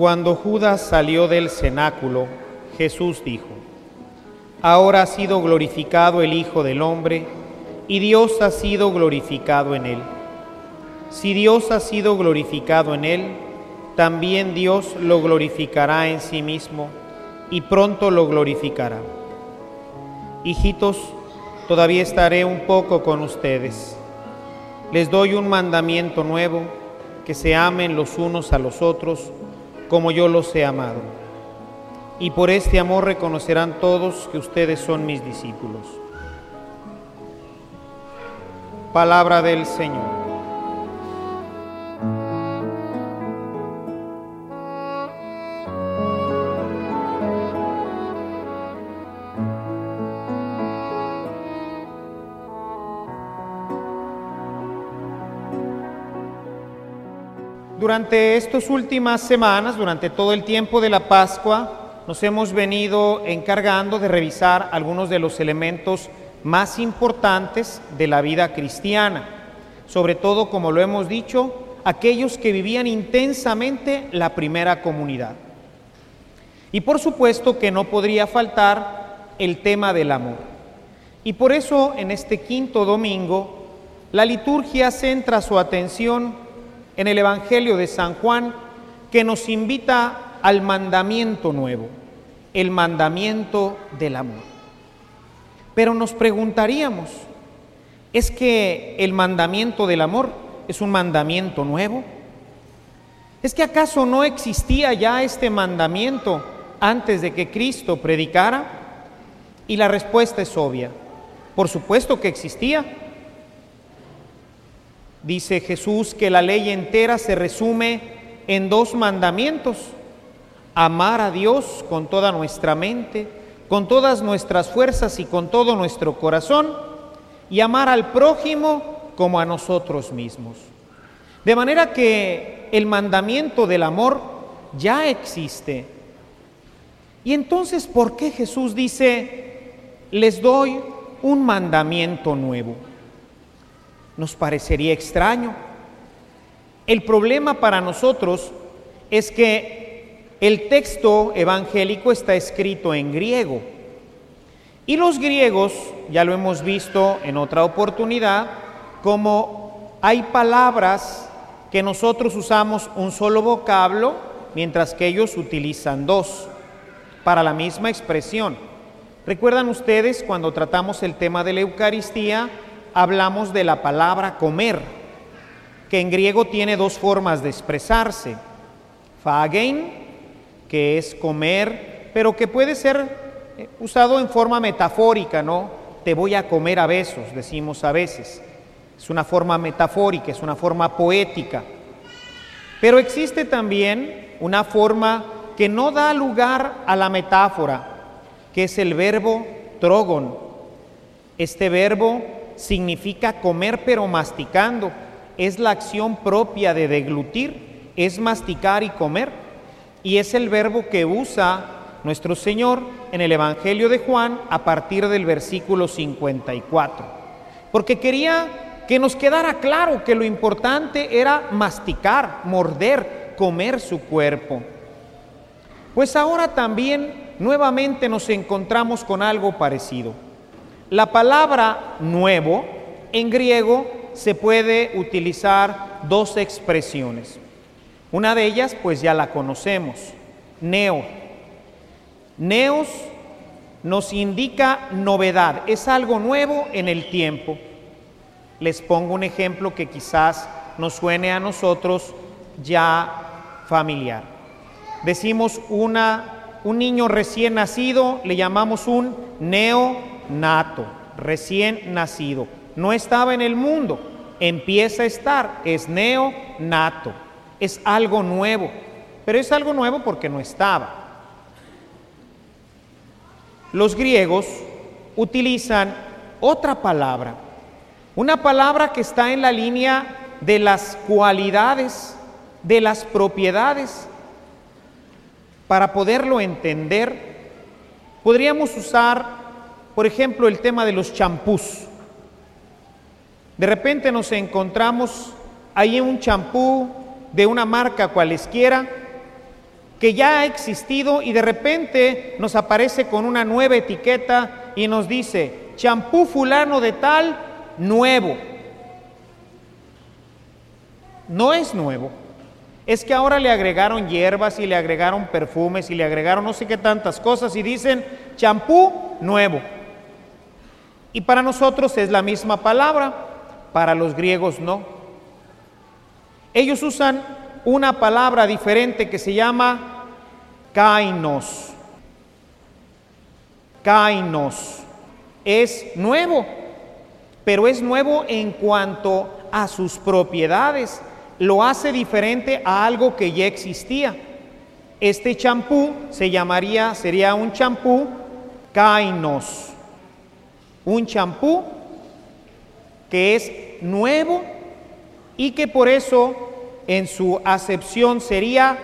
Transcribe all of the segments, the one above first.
Cuando Judas salió del cenáculo, Jesús dijo, Ahora ha sido glorificado el Hijo del Hombre, y Dios ha sido glorificado en él. Si Dios ha sido glorificado en él, también Dios lo glorificará en sí mismo, y pronto lo glorificará. Hijitos, todavía estaré un poco con ustedes. Les doy un mandamiento nuevo, que se amen los unos a los otros, como yo los he amado. Y por este amor reconocerán todos que ustedes son mis discípulos. Palabra del Señor. Durante estas últimas semanas, durante todo el tiempo de la Pascua, nos hemos venido encargando de revisar algunos de los elementos más importantes de la vida cristiana, sobre todo, como lo hemos dicho, aquellos que vivían intensamente la primera comunidad. Y por supuesto que no podría faltar el tema del amor. Y por eso en este quinto domingo, la liturgia centra su atención en el Evangelio de San Juan que nos invita al mandamiento nuevo, el mandamiento del amor. Pero nos preguntaríamos, ¿es que el mandamiento del amor es un mandamiento nuevo? ¿Es que acaso no existía ya este mandamiento antes de que Cristo predicara? Y la respuesta es obvia. Por supuesto que existía. Dice Jesús que la ley entera se resume en dos mandamientos. Amar a Dios con toda nuestra mente, con todas nuestras fuerzas y con todo nuestro corazón, y amar al prójimo como a nosotros mismos. De manera que el mandamiento del amor ya existe. Y entonces, ¿por qué Jesús dice, les doy un mandamiento nuevo? Nos parecería extraño. El problema para nosotros es que el texto evangélico está escrito en griego. Y los griegos, ya lo hemos visto en otra oportunidad, como hay palabras que nosotros usamos un solo vocablo, mientras que ellos utilizan dos para la misma expresión. ¿Recuerdan ustedes cuando tratamos el tema de la Eucaristía? Hablamos de la palabra comer, que en griego tiene dos formas de expresarse. Fagein, que es comer, pero que puede ser eh, usado en forma metafórica, ¿no? Te voy a comer a besos, decimos a veces. Es una forma metafórica, es una forma poética. Pero existe también una forma que no da lugar a la metáfora, que es el verbo trogon. Este verbo significa comer pero masticando. Es la acción propia de deglutir, es masticar y comer. Y es el verbo que usa nuestro Señor en el Evangelio de Juan a partir del versículo 54. Porque quería que nos quedara claro que lo importante era masticar, morder, comer su cuerpo. Pues ahora también nuevamente nos encontramos con algo parecido. La palabra nuevo en griego se puede utilizar dos expresiones. Una de ellas pues ya la conocemos, neo. Neos nos indica novedad, es algo nuevo en el tiempo. Les pongo un ejemplo que quizás nos suene a nosotros ya familiar. decimos una, un niño recién nacido, le llamamos un neonato, recién nacido. No estaba en el mundo, empieza a estar, es neonato, es algo nuevo, pero es algo nuevo porque no estaba. Los griegos utilizan otra palabra, una palabra que está en la línea de las cualidades, de las propiedades. Para poderlo entender, podríamos usar, por ejemplo, el tema de los champús. De repente nos encontramos ahí un champú de una marca cualesquiera que ya ha existido y de repente nos aparece con una nueva etiqueta y nos dice champú fulano de tal nuevo. No es nuevo. Es que ahora le agregaron hierbas y le agregaron perfumes y le agregaron no sé qué tantas cosas y dicen champú nuevo. Y para nosotros es la misma palabra, para los griegos no. Ellos usan una palabra diferente que se llama kainos. Kainos es nuevo, pero es nuevo en cuanto a sus propiedades lo hace diferente a algo que ya existía. Este champú se llamaría, sería un champú Kainos, un champú que es nuevo y que por eso en su acepción sería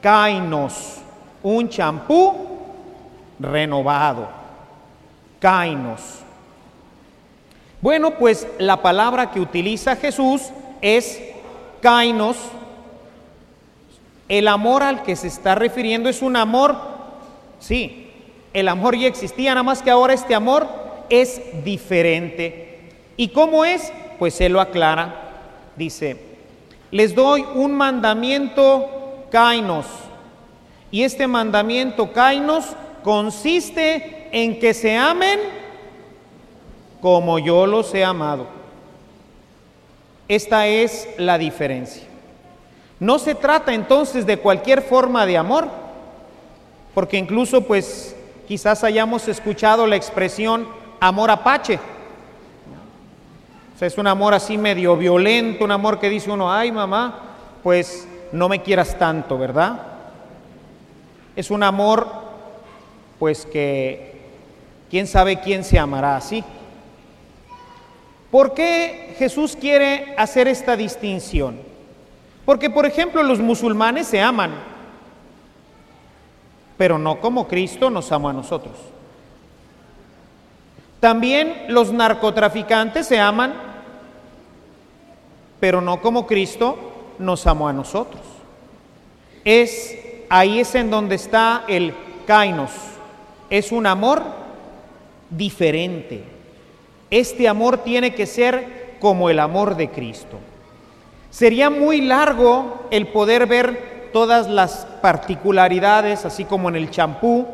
Kainos, un champú renovado. Kainos. Bueno, pues la palabra que utiliza Jesús es Kainos, el amor al que se está refiriendo es un amor, sí, el amor ya existía, nada más que ahora este amor es diferente. ¿Y cómo es? Pues se lo aclara. Dice, les doy un mandamiento Kainos. Y este mandamiento Kainos consiste en que se amen como yo los he amado. Esta es la diferencia. No se trata entonces de cualquier forma de amor, porque incluso pues quizás hayamos escuchado la expresión amor apache. O sea, es un amor así medio violento, un amor que dice uno, ay mamá, pues no me quieras tanto, ¿verdad? Es un amor pues que quién sabe quién se amará así. ¿Por qué Jesús quiere hacer esta distinción? Porque, por ejemplo, los musulmanes se aman, pero no como Cristo nos amó a nosotros. También los narcotraficantes se aman, pero no como Cristo nos amó a nosotros. Es ahí es en donde está el kainos. Es un amor diferente. Este amor tiene que ser como el amor de Cristo. Sería muy largo el poder ver todas las particularidades, así como en el champú,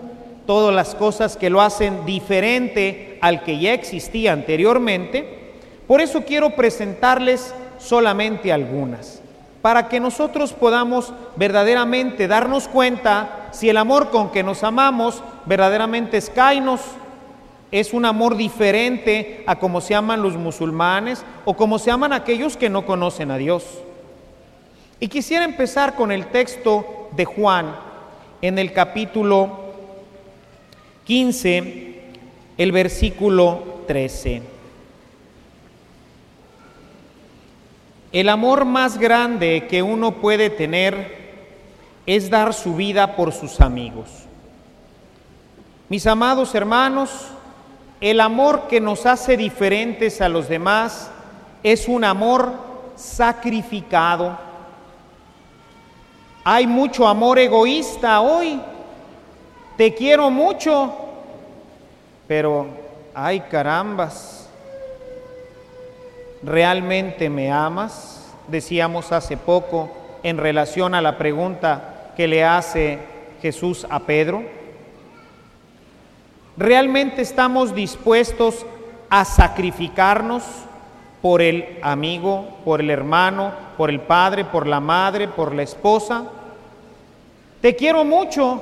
todas las cosas que lo hacen diferente al que ya existía anteriormente. Por eso quiero presentarles solamente algunas, para que nosotros podamos verdaderamente darnos cuenta si el amor con que nos amamos verdaderamente es kainos es un amor diferente a como se aman los musulmanes o como se aman aquellos que no conocen a Dios. Y quisiera empezar con el texto de Juan en el capítulo 15, el versículo 13. El amor más grande que uno puede tener es dar su vida por sus amigos. Mis amados hermanos, el amor que nos hace diferentes a los demás es un amor sacrificado. Hay mucho amor egoísta hoy. Te quiero mucho, pero ay carambas, ¿realmente me amas? Decíamos hace poco en relación a la pregunta que le hace Jesús a Pedro. ¿Realmente estamos dispuestos a sacrificarnos por el amigo, por el hermano, por el padre, por la madre, por la esposa? te quiero mucho,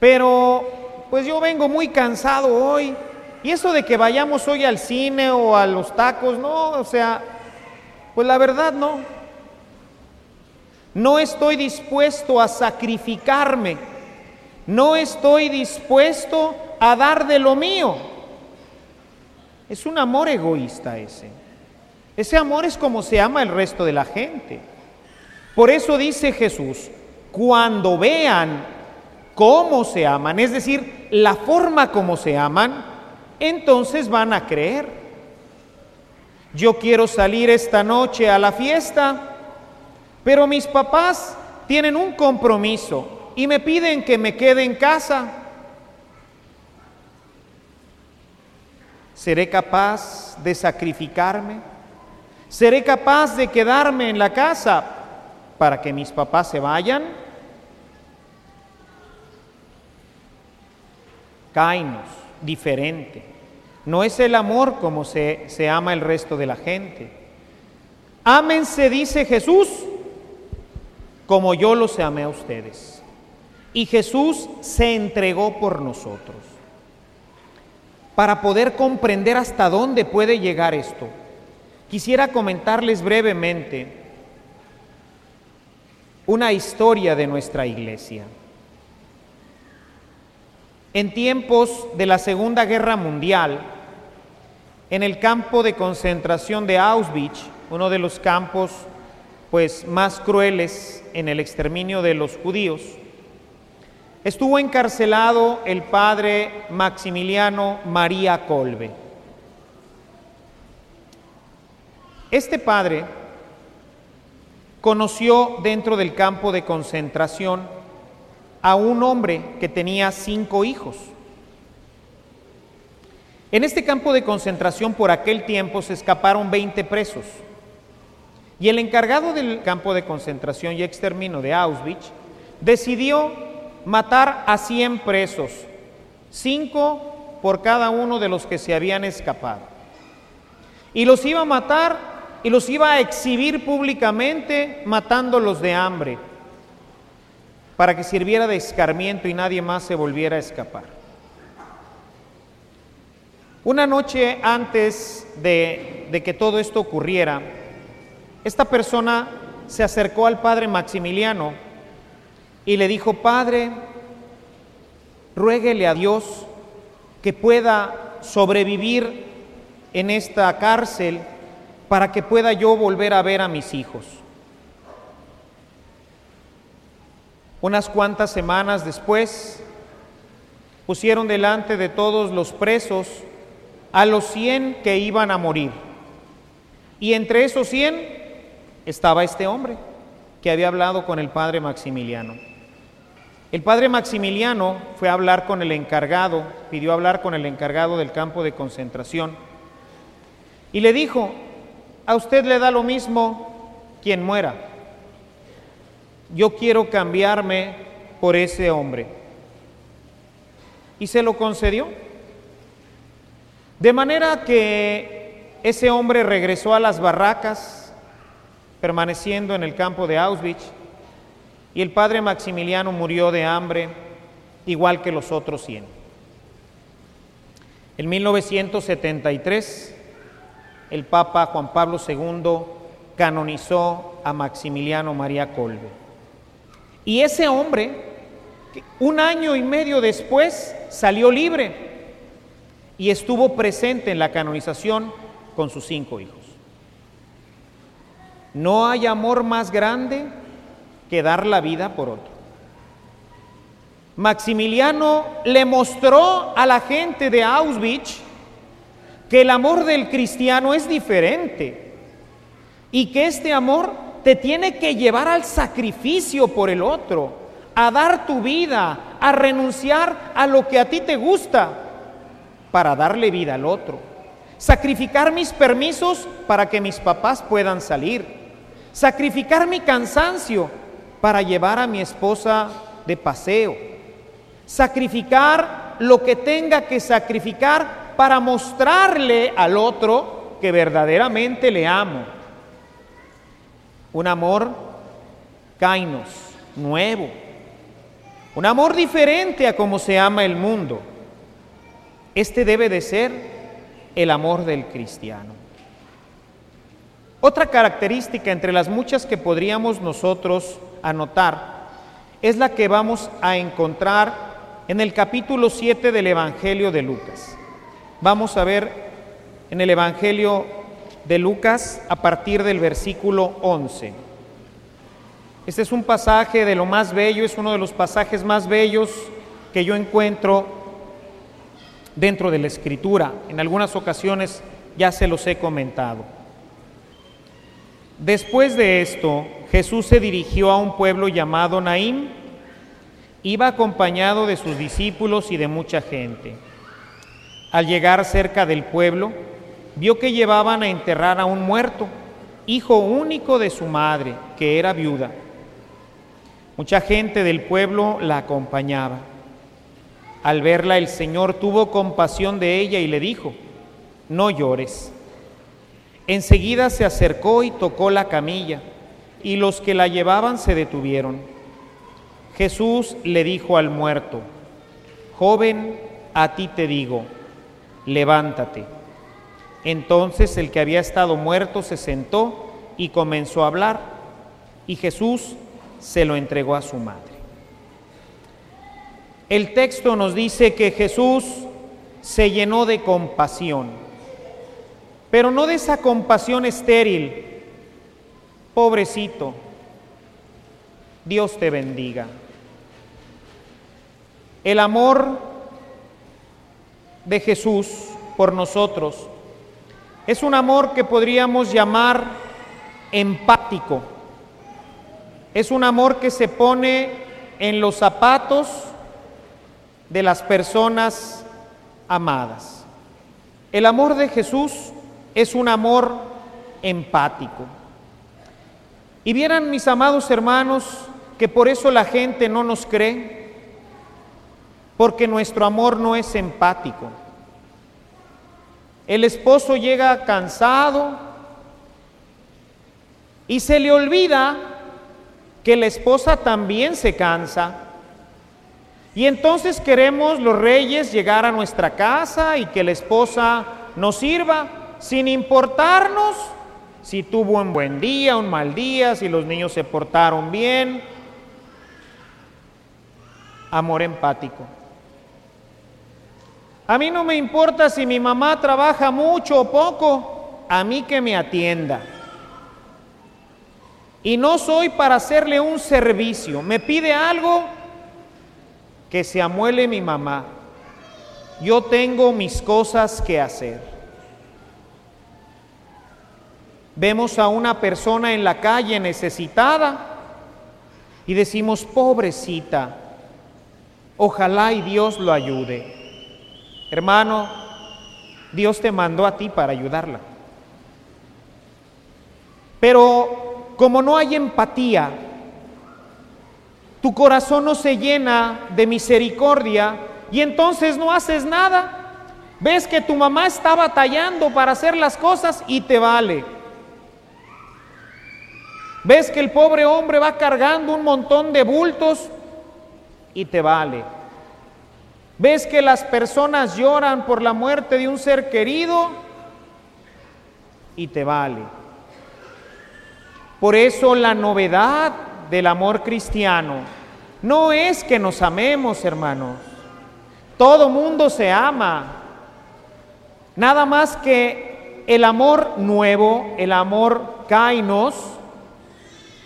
pero pues yo vengo muy cansado hoy. Y eso de que vayamos hoy al cine o a los tacos, no, o sea, pues la verdad no. No estoy dispuesto a sacrificarme. No estoy dispuesto a dar de lo mío. Es un amor egoísta ese. Ese amor es como se ama el resto de la gente. Por eso dice Jesús, cuando vean cómo se aman, es decir, la forma como se aman, entonces van a creer. Yo quiero salir esta noche a la fiesta, pero mis papás tienen un compromiso y me piden que me quede en casa. ¿Seré capaz de sacrificarme? ¿Seré capaz de quedarme en la casa para que mis papás se vayan? Cainos, diferente. No es el amor como se, se ama el resto de la gente. Ámense, dice Jesús, como yo los amé a ustedes. Y Jesús se entregó por nosotros. Para poder comprender hasta dónde puede llegar esto, quisiera comentarles brevemente una historia de nuestra iglesia. En tiempos de la Segunda Guerra Mundial, en el campo de concentración de Auschwitz, uno de los campos pues más crueles en el exterminio de los judíos, estuvo encarcelado el padre Maximiliano María Colbe. Este padre conoció dentro del campo de concentración a un hombre que tenía cinco hijos. En este campo de concentración por aquel tiempo se escaparon 20 presos. Y el encargado del campo de concentración y exterminio de Auschwitz decidió matar a 100 presos, cinco por cada uno de los que se habían escapado. Y los iba a matar y los iba a exhibir públicamente matándolos de hambre para que sirviera de escarmiento y nadie más se volviera a escapar. Una noche antes de, de que todo esto ocurriera, esta persona se acercó al padre Maximiliano y le dijo, Padre, ruéguele a Dios que pueda sobrevivir en esta cárcel para que pueda yo volver a ver a mis hijos. Unas cuantas semanas después, pusieron delante de todos los presos a los cien que iban a morir. Y entre esos cien estaba este hombre que había hablado con el padre Maximiliano. El padre Maximiliano fue a hablar con el encargado, pidió hablar con el encargado del campo de concentración y le dijo, a usted le da lo mismo quien muera yo quiero cambiarme por ese hombre. Y se lo concedió. De manera que ese hombre regresó a las barracas, permaneciendo en el campo de Auschwitz, y el padre Maximiliano murió de hambre, igual que los otros 100. En 1973, el Papa Juan Pablo II canonizó a Maximiliano María Colbe. Y ese hombre, un año y medio después, salió libre y estuvo presente en la canonización con sus cinco hijos. No hay amor más grande que dar la vida por otro. Maximiliano le mostró a la gente de Auschwitz que el amor del cristiano es diferente y que este amor te tiene que llevar al sacrificio por el otro, a dar tu vida, a renunciar a lo que a ti te gusta para darle vida al otro. Sacrificar mis permisos para que mis papás puedan salir. Sacrificar mi cansancio para llevar a mi esposa de paseo. Sacrificar lo que tenga que sacrificar para mostrarle al otro que verdaderamente le amo un amor kainos, nuevo, Un amor diferente a como se ama el mundo. Este debe de ser el amor del cristiano. Otra característica entre las muchas que podríamos nosotros anotar es la que vamos a encontrar en el capítulo 7 del Evangelio de Lucas. Vamos a ver en el Evangelio de Lucas a partir del versículo 11. Este es un pasaje de lo más bello, es uno de los pasajes más bellos que yo encuentro dentro de la escritura. En algunas ocasiones ya se los he comentado. Después de esto, Jesús se dirigió a un pueblo llamado Naín. Iba acompañado de sus discípulos y de mucha gente. Al llegar cerca del pueblo, vio que llevaban a enterrar a un muerto, hijo único de su madre, que era viuda. Mucha gente del pueblo la acompañaba. Al verla el Señor tuvo compasión de ella y le dijo, no llores. Enseguida se acercó y tocó la camilla, y los que la llevaban se detuvieron. Jesús le dijo al muerto, Joven, a ti te digo, levántate. Entonces el que había estado muerto se sentó y comenzó a hablar, y Jesús se lo entregó a su madre. El texto nos dice que Jesús se llenó de compasión pero no de esa compasión estéril. Pobrecito, Dios te bendiga. El amor de Jesús por nosotros es un amor que podríamos llamar empático. Es un amor que se pone en los zapatos de las personas amadas. El amor de Jesús es un amor empático. Y vieran mis amados hermanos que por eso la gente no nos cree, porque nuestro amor no es empático. El esposo llega cansado y se le olvida que la esposa también se cansa. Y entonces queremos los reyes llegar a nuestra casa y que la esposa nos sirva sin importarnos si tuvo un buen día, un mal día, si los niños se portaron bien. Amor empático. A mí no me importa si mi mamá trabaja mucho o poco, a mí que me atienda. Y no soy para hacerle un servicio. Me pide algo que se amuele mi mamá. Yo tengo mis cosas que hacer. Vemos a una persona en la calle necesitada y decimos, pobrecita, ojalá y Dios lo ayude. Hermano, Dios te mandó a ti para ayudarla. Pero como no hay empatía, tu corazón no se llena de misericordia y entonces no haces nada. Ves que tu mamá está batallando para hacer las cosas y te vale. Ves que el pobre hombre va cargando un montón de bultos y te vale. Ves que las personas lloran por la muerte de un ser querido y te vale. Por eso la novedad del amor cristiano no es que nos amemos, hermanos. Todo mundo se ama. Nada más que el amor nuevo, el amor kainos,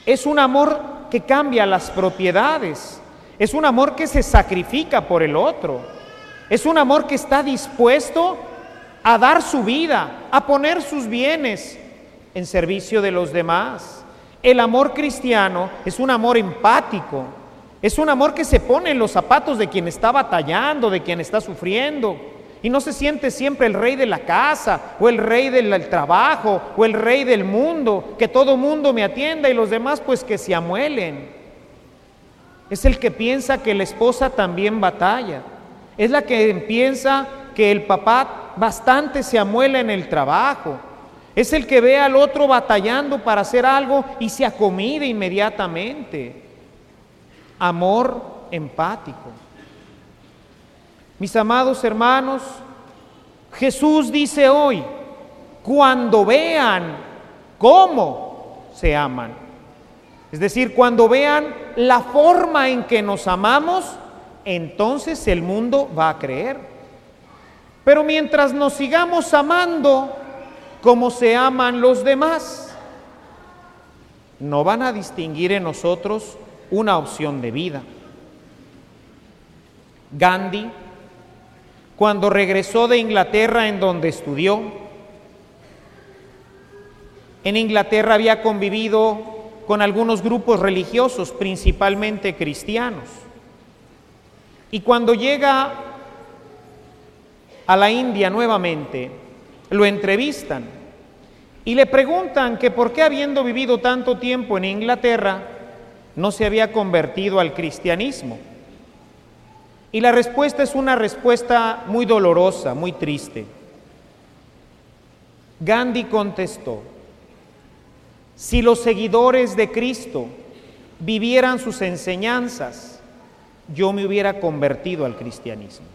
es un amor que cambia las propiedades. Es un amor que se sacrifica por el otro. Es un amor que está dispuesto a dar su vida, a poner sus bienes en servicio de los demás. El amor cristiano es un amor empático. Es un amor que se pone en los zapatos de quien está batallando, de quien está sufriendo. Y no se siente siempre el rey de la casa o el rey del trabajo o el rey del mundo, que todo mundo me atienda y los demás pues que se amuelen. Es el que piensa que la esposa también batalla. Es la que piensa que el papá bastante se amuela en el trabajo. Es el que ve al otro batallando para hacer algo y se acomide inmediatamente. Amor empático. Mis amados hermanos, Jesús dice hoy, cuando vean cómo se aman, es decir, cuando vean la forma en que nos amamos, entonces el mundo va a creer. Pero mientras nos sigamos amando como se aman los demás, no van a distinguir en nosotros una opción de vida. Gandhi, cuando regresó de Inglaterra en donde estudió, en Inglaterra había convivido con algunos grupos religiosos, principalmente cristianos. Y cuando llega a la India nuevamente, lo entrevistan y le preguntan que por qué habiendo vivido tanto tiempo en Inglaterra, no se había convertido al cristianismo. Y la respuesta es una respuesta muy dolorosa, muy triste. Gandhi contestó, si los seguidores de Cristo vivieran sus enseñanzas, yo me hubiera convertido al cristianismo.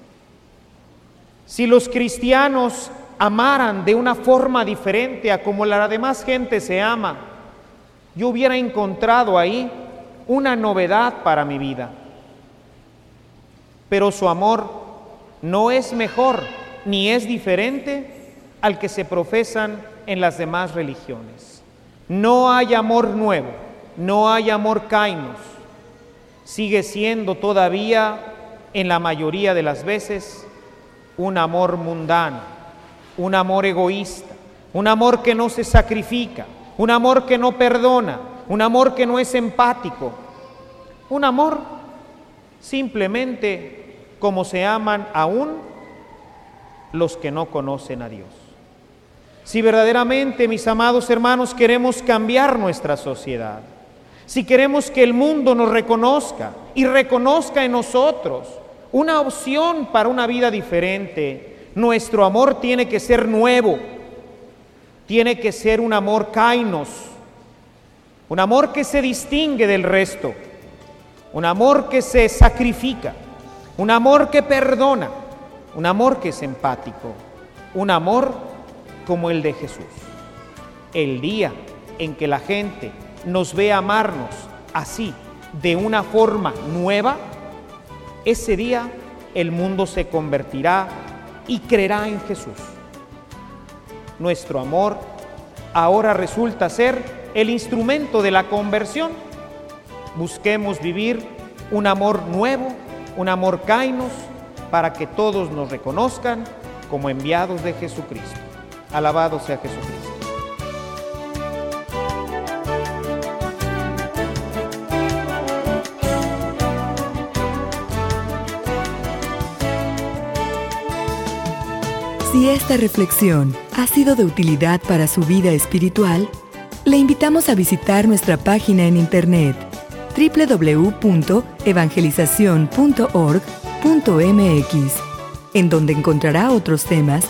Si los cristianos amaran de una forma diferente a como la demás gente se ama, yo hubiera encontrado ahí una novedad para mi vida. Pero su amor no es mejor ni es diferente al que se profesan en las demás religiones. No hay amor nuevo, no hay amor kainos. Sigue siendo todavía, en la mayoría de las veces, un amor mundano, un amor egoísta, un amor que no se sacrifica, un amor que no perdona, un amor que no es empático, un amor simplemente como se aman aún los que no conocen a Dios. Si verdaderamente, mis amados hermanos, queremos cambiar nuestra sociedad, si queremos que el mundo nos reconozca y reconozca en nosotros una opción para una vida diferente, nuestro amor tiene que ser nuevo, tiene que ser un amor kainos, un amor que se distingue del resto, un amor que se sacrifica, un amor que perdona, un amor que es empático, un amor como el de Jesús. El día en que la gente nos ve amarnos así, de una forma nueva, ese día el mundo se convertirá y creerá en Jesús. Nuestro amor ahora resulta ser el instrumento de la conversión. Busquemos vivir un amor nuevo, un amor kainos, para que todos nos reconozcan como enviados de Jesucristo. Alabado sea Jesucristo. Si esta reflexión ha sido de utilidad para su vida espiritual, le invitamos a visitar nuestra página en internet www.evangelizacion.org.mx, en donde encontrará otros temas